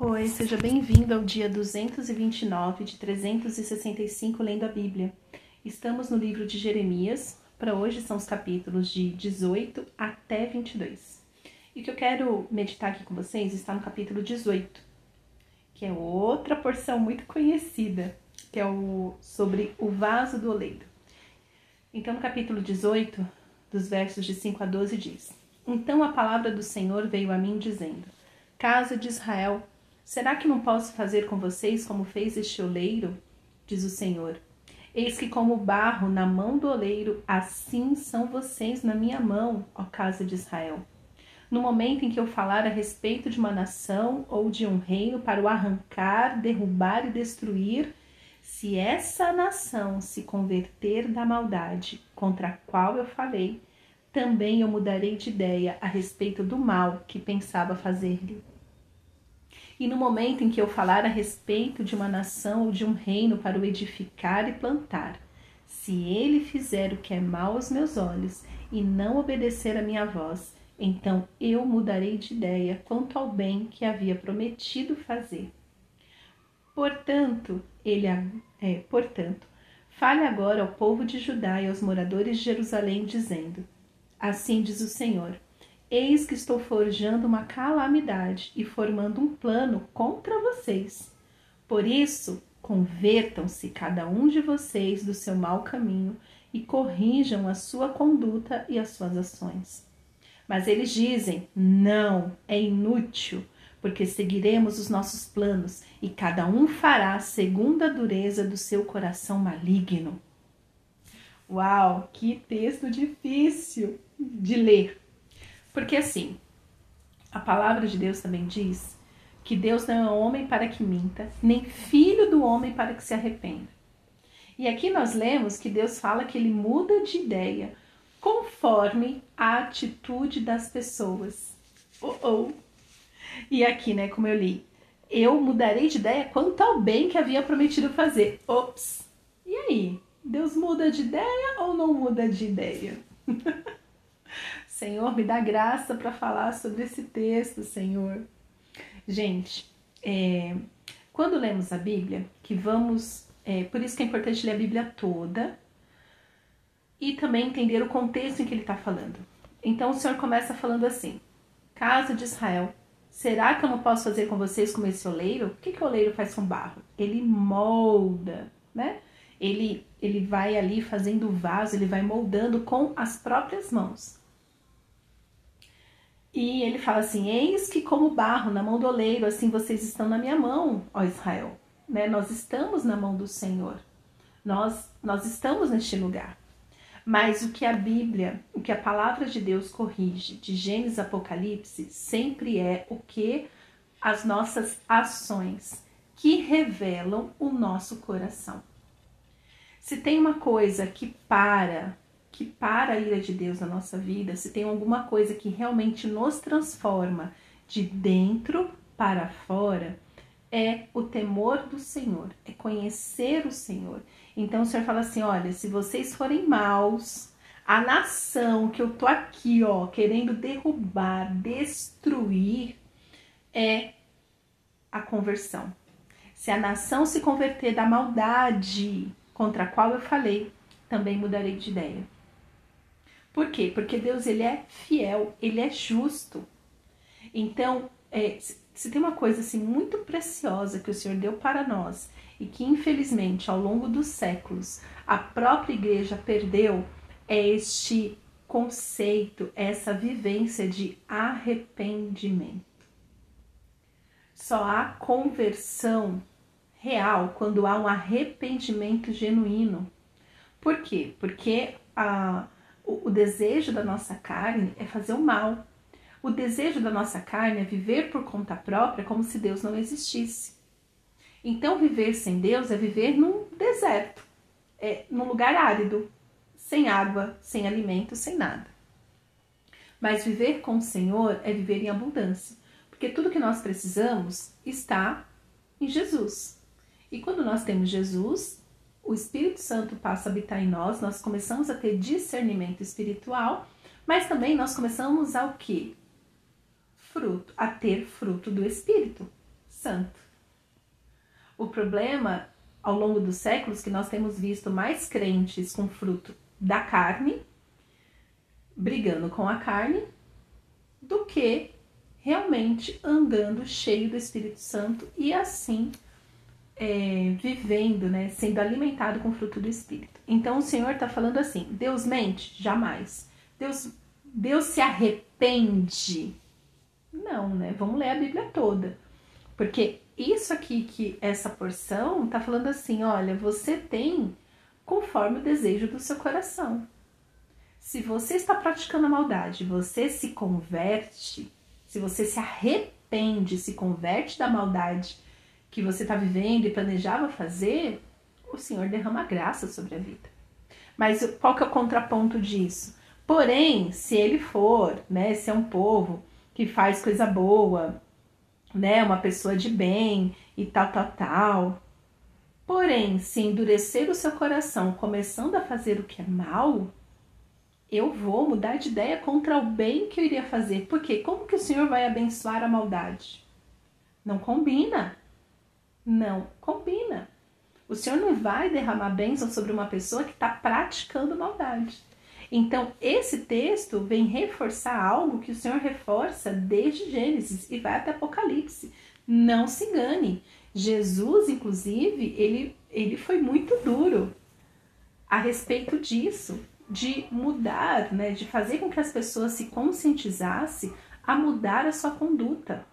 Oi, seja bem-vindo ao dia 229 de 365 lendo a Bíblia. Estamos no livro de Jeremias, para hoje são os capítulos de 18 até 22. E o que eu quero meditar aqui com vocês está no capítulo 18, que é outra porção muito conhecida, que é o sobre o vaso do oleiro. Então, no capítulo 18, dos versos de 5 a 12 diz: Então a palavra do Senhor veio a mim dizendo: Casa de Israel, Será que não posso fazer com vocês como fez este oleiro? Diz o Senhor. Eis que, como barro na mão do oleiro, assim são vocês na minha mão, ó casa de Israel. No momento em que eu falar a respeito de uma nação ou de um reino para o arrancar, derrubar e destruir, se essa nação se converter da maldade contra a qual eu falei, também eu mudarei de ideia a respeito do mal que pensava fazer-lhe. E no momento em que eu falar a respeito de uma nação ou de um reino para o edificar e plantar, se ele fizer o que é mal aos meus olhos e não obedecer a minha voz, então eu mudarei de ideia quanto ao bem que havia prometido fazer. Portanto, ele é, portanto, fale agora ao povo de Judá e aos moradores de Jerusalém, dizendo: Assim diz o Senhor: Eis que estou forjando uma calamidade e formando um plano contra vocês. Por isso, convertam-se cada um de vocês do seu mau caminho e corrijam a sua conduta e as suas ações. Mas eles dizem: não, é inútil, porque seguiremos os nossos planos e cada um fará segundo a dureza do seu coração maligno. Uau, que texto difícil de ler! Porque assim, a palavra de Deus também diz que Deus não é homem para que minta, nem filho do homem para que se arrependa. E aqui nós lemos que Deus fala que ele muda de ideia conforme a atitude das pessoas. Oh, oh. E aqui, né, como eu li, eu mudarei de ideia quanto ao bem que havia prometido fazer. Ops! E aí? Deus muda de ideia ou não muda de ideia? Senhor, me dá graça para falar sobre esse texto, Senhor. Gente, é, quando lemos a Bíblia, que vamos. É, por isso que é importante ler a Bíblia toda e também entender o contexto em que ele está falando. Então o Senhor começa falando assim: Casa de Israel, será que eu não posso fazer com vocês como esse oleiro? O que, que o oleiro faz com barro? Ele molda, né? Ele, ele vai ali fazendo o vaso, ele vai moldando com as próprias mãos. E ele fala assim: Eis que, como barro na mão do oleiro, assim vocês estão na minha mão, ó Israel. Né? Nós estamos na mão do Senhor. Nós, nós estamos neste lugar. Mas o que a Bíblia, o que a palavra de Deus corrige, de Gênesis Apocalipse, sempre é o que as nossas ações que revelam o nosso coração. Se tem uma coisa que para que para a ira de Deus na nossa vida, se tem alguma coisa que realmente nos transforma de dentro para fora, é o temor do Senhor, é conhecer o Senhor. Então o Senhor fala assim: olha, se vocês forem maus, a nação que eu tô aqui, ó, querendo derrubar, destruir, é a conversão. Se a nação se converter da maldade contra a qual eu falei, também mudarei de ideia. Por quê? Porque Deus ele é fiel, ele é justo. Então, é, se tem uma coisa assim muito preciosa que o Senhor deu para nós e que infelizmente ao longo dos séculos a própria igreja perdeu, é este conceito, essa vivência de arrependimento. Só há conversão real quando há um arrependimento genuíno. Por quê? Porque a o, desejo da nossa carne é fazer o mal. O desejo da nossa carne é viver por conta própria como se Deus não existisse. Então, viver sem Deus é viver num deserto, é, num lugar árido, sem água, sem alimento, sem nada. Mas viver com o Senhor é viver em abundância, porque tudo que nós precisamos está em Jesus. E quando nós temos Jesus, o Espírito Santo passa a habitar em nós, nós começamos a ter discernimento espiritual, mas também nós começamos a o quê? Fruto, a ter fruto do Espírito. santo. O problema, ao longo dos séculos, que nós temos visto mais crentes com fruto da carne, brigando com a carne, do que realmente andando cheio do Espírito Santo e assim é, vivendo, né, sendo alimentado com o fruto do Espírito. Então o Senhor está falando assim: Deus mente? Jamais. Deus, Deus se arrepende? Não, né? Vamos ler a Bíblia toda. Porque isso aqui, que essa porção, está falando assim: olha, você tem conforme o desejo do seu coração. Se você está praticando a maldade, você se converte, se você se arrepende, se converte da maldade que você está vivendo e planejava fazer, o Senhor derrama graça sobre a vida. Mas qual que é o contraponto disso? Porém, se ele for, né, se é um povo que faz coisa boa, né, uma pessoa de bem e tal, tal, tal. Porém, se endurecer o seu coração começando a fazer o que é mal, eu vou mudar de ideia contra o bem que eu iria fazer. Porque como que o Senhor vai abençoar a maldade? Não combina não combina. O Senhor não vai derramar bênção sobre uma pessoa que está praticando maldade. Então, esse texto vem reforçar algo que o Senhor reforça desde Gênesis e vai até Apocalipse. Não se engane. Jesus, inclusive, ele, ele foi muito duro a respeito disso, de mudar, né, de fazer com que as pessoas se conscientizassem a mudar a sua conduta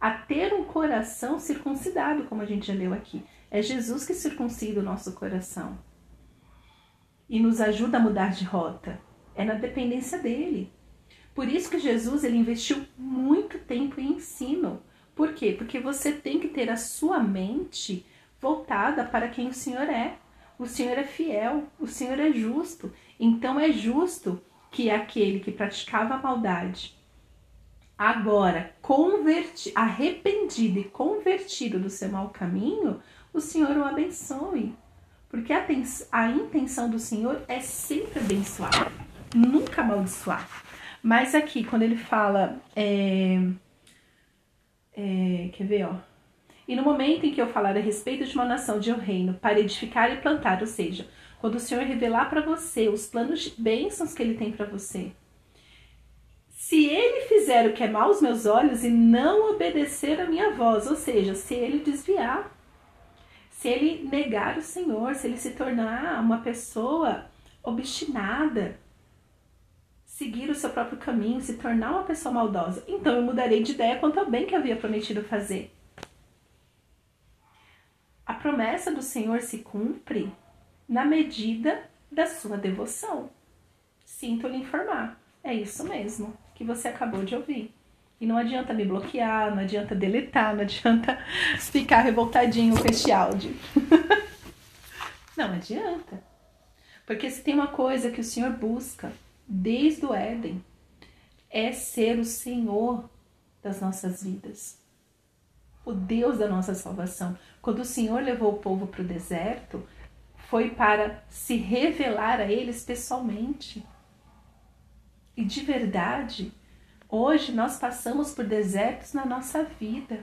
a ter um coração circuncidado, como a gente já leu aqui. É Jesus que circuncida o nosso coração e nos ajuda a mudar de rota. É na dependência dele. Por isso que Jesus ele investiu muito tempo em ensino. Por quê? Porque você tem que ter a sua mente voltada para quem o Senhor é. O Senhor é fiel, o Senhor é justo. Então é justo que aquele que praticava a maldade agora converti, arrependido e convertido do seu mau caminho, o Senhor o abençoe. Porque a, a intenção do Senhor é sempre abençoar, nunca amaldiçoar. Mas aqui, quando ele fala. É, é, quer ver, ó? E no momento em que eu falar a respeito de uma nação de um reino para edificar e plantar, ou seja, quando o Senhor revelar para você os planos de bênçãos que ele tem para você, se ele fizer o que é mal aos meus olhos e não obedecer a minha voz, ou seja, se ele desviar, se ele negar o Senhor, se ele se tornar uma pessoa obstinada, seguir o seu próprio caminho, se tornar uma pessoa maldosa, então eu mudarei de ideia quanto ao bem que havia prometido fazer. A promessa do Senhor se cumpre na medida da sua devoção. Sinto lhe informar. É isso mesmo que você acabou de ouvir. E não adianta me bloquear, não adianta deletar, não adianta ficar revoltadinho com este áudio. não adianta. Porque se tem uma coisa que o Senhor busca desde o Éden, é ser o Senhor das nossas vidas. O Deus da nossa salvação. Quando o Senhor levou o povo para o deserto, foi para se revelar a eles pessoalmente e de verdade, hoje nós passamos por desertos na nossa vida.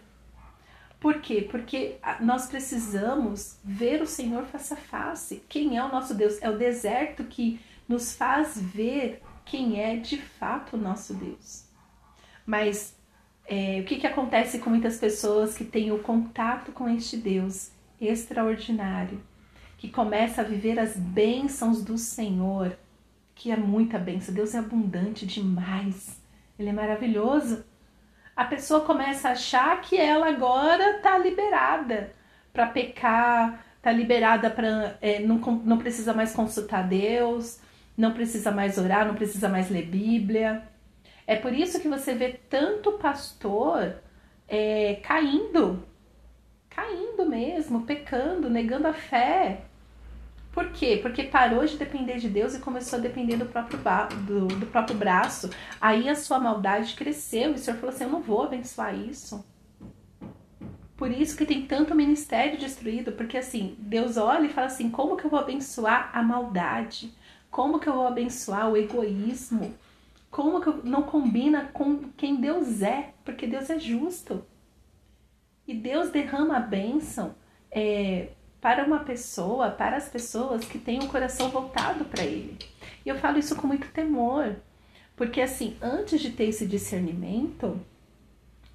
Por quê? Porque nós precisamos ver o Senhor face a face. Quem é o nosso Deus? É o deserto que nos faz ver quem é de fato o nosso Deus. Mas é, o que, que acontece com muitas pessoas que têm o contato com este Deus extraordinário, que começa a viver as bênçãos do Senhor, que é muita bênção. Deus é abundante demais. Ele é maravilhoso. A pessoa começa a achar que ela agora tá liberada para pecar, tá liberada para é, não, não precisa mais consultar Deus, não precisa mais orar, não precisa mais ler Bíblia. É por isso que você vê tanto pastor é, caindo, caindo mesmo, pecando, negando a fé, por quê? Porque parou de depender de Deus e começou a depender do próprio, do, do próprio braço. Aí a sua maldade cresceu e o Senhor falou assim: Eu não vou abençoar isso. Por isso que tem tanto ministério destruído, porque assim, Deus olha e fala assim: como que eu vou abençoar a maldade? Como que eu vou abençoar o egoísmo? Como que eu, não combina com quem Deus é? Porque Deus é justo. E Deus derrama a bênção é, para uma pessoa, para as pessoas que têm o coração voltado para Ele. E eu falo isso com muito temor, porque assim, antes de ter esse discernimento,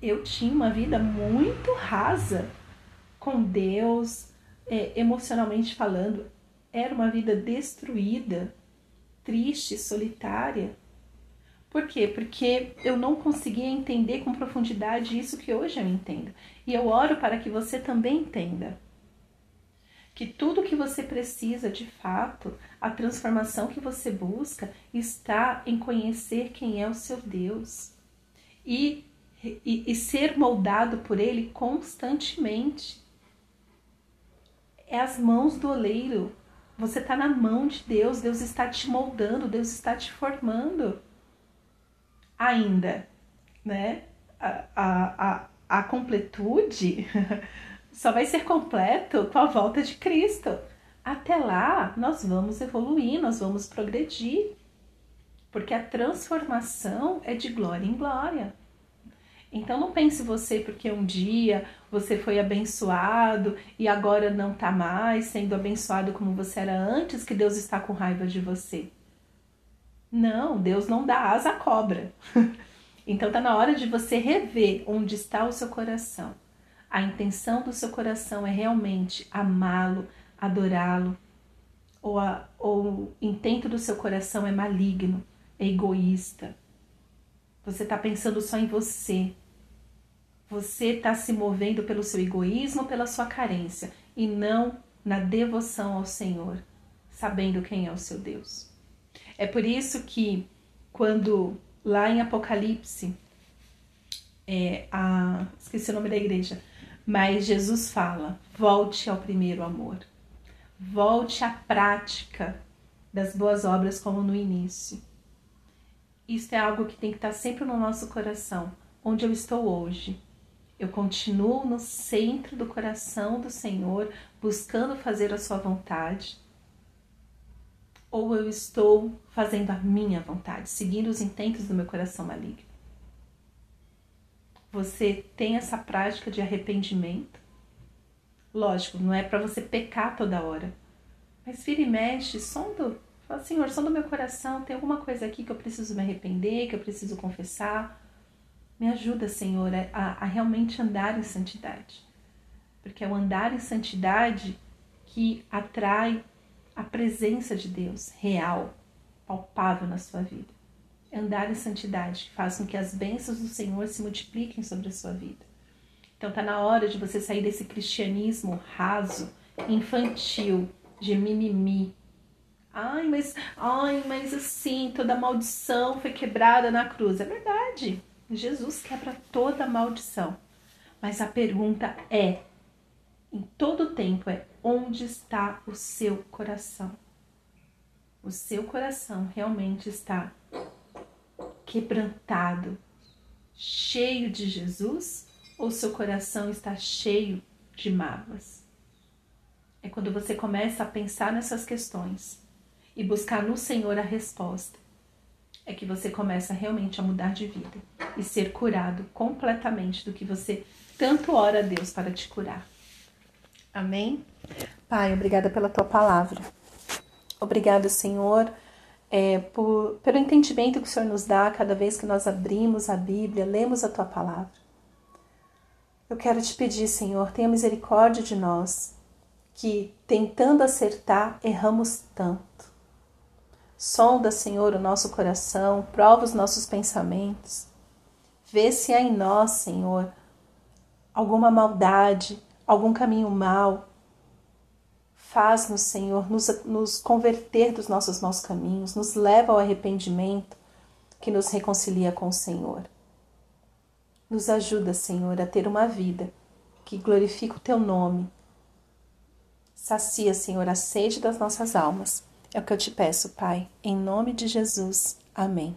eu tinha uma vida muito rasa com Deus, é, emocionalmente falando. Era uma vida destruída, triste, solitária. Por quê? Porque eu não conseguia entender com profundidade isso que hoje eu entendo. E eu oro para que você também entenda. Que tudo que você precisa de fato, a transformação que você busca, está em conhecer quem é o seu Deus e, e, e ser moldado por Ele constantemente. É as mãos do oleiro. Você está na mão de Deus, Deus está te moldando, Deus está te formando ainda, né? A, a, a, a completude só vai ser completo com a volta de Cristo. Até lá, nós vamos evoluir, nós vamos progredir, porque a transformação é de glória em glória. Então não pense você porque um dia você foi abençoado e agora não está mais sendo abençoado como você era antes, que Deus está com raiva de você. Não, Deus não dá asa à cobra. então está na hora de você rever onde está o seu coração. A intenção do seu coração é realmente amá-lo, adorá-lo, ou, ou o intento do seu coração é maligno, é egoísta. Você está pensando só em você. Você está se movendo pelo seu egoísmo, pela sua carência, e não na devoção ao Senhor, sabendo quem é o seu Deus. É por isso que quando lá em Apocalipse, é, a, esqueci o nome da igreja, mas Jesus fala: volte ao primeiro amor, volte à prática das boas obras como no início. Isso é algo que tem que estar sempre no nosso coração. Onde eu estou hoje? Eu continuo no centro do coração do Senhor, buscando fazer a sua vontade ou eu estou fazendo a minha vontade, seguindo os intentos do meu coração maligno? Você tem essa prática de arrependimento? Lógico, não é para você pecar toda hora, mas vira e mexe, sonda, fala, Senhor, sonda meu coração, tem alguma coisa aqui que eu preciso me arrepender, que eu preciso confessar? Me ajuda, Senhor, a, a realmente andar em santidade. Porque é o andar em santidade que atrai a presença de Deus real, palpável na sua vida. Andar em santidade, com que as bênçãos do Senhor se multipliquem sobre a sua vida. Então tá na hora de você sair desse cristianismo raso, infantil, de mimimi. Ai, mas, ai, mas assim, toda maldição foi quebrada na cruz. É verdade. Jesus quebra toda maldição. Mas a pergunta é: em todo tempo é onde está o seu coração. O seu coração realmente está quebrantado, cheio de Jesus, ou seu coração está cheio de mágoas? É quando você começa a pensar nessas questões e buscar no Senhor a resposta, é que você começa realmente a mudar de vida e ser curado completamente do que você tanto ora a Deus para te curar. Amém? Pai, obrigada pela tua palavra. Obrigada, Senhor, é, por, pelo entendimento que o Senhor nos dá cada vez que nós abrimos a Bíblia, lemos a tua palavra. Eu quero te pedir, Senhor, tenha misericórdia de nós, que tentando acertar, erramos tanto. Sonda, Senhor, o nosso coração, prova os nossos pensamentos. Vê se há em nós, Senhor, alguma maldade, algum caminho mal. Faz-nos, Senhor, nos, nos converter dos nossos maus caminhos, nos leva ao arrependimento que nos reconcilia com o Senhor. Nos ajuda, Senhor, a ter uma vida que glorifique o Teu nome. Sacia, Senhor, a sede das nossas almas. É o que eu te peço, Pai, em nome de Jesus. Amém.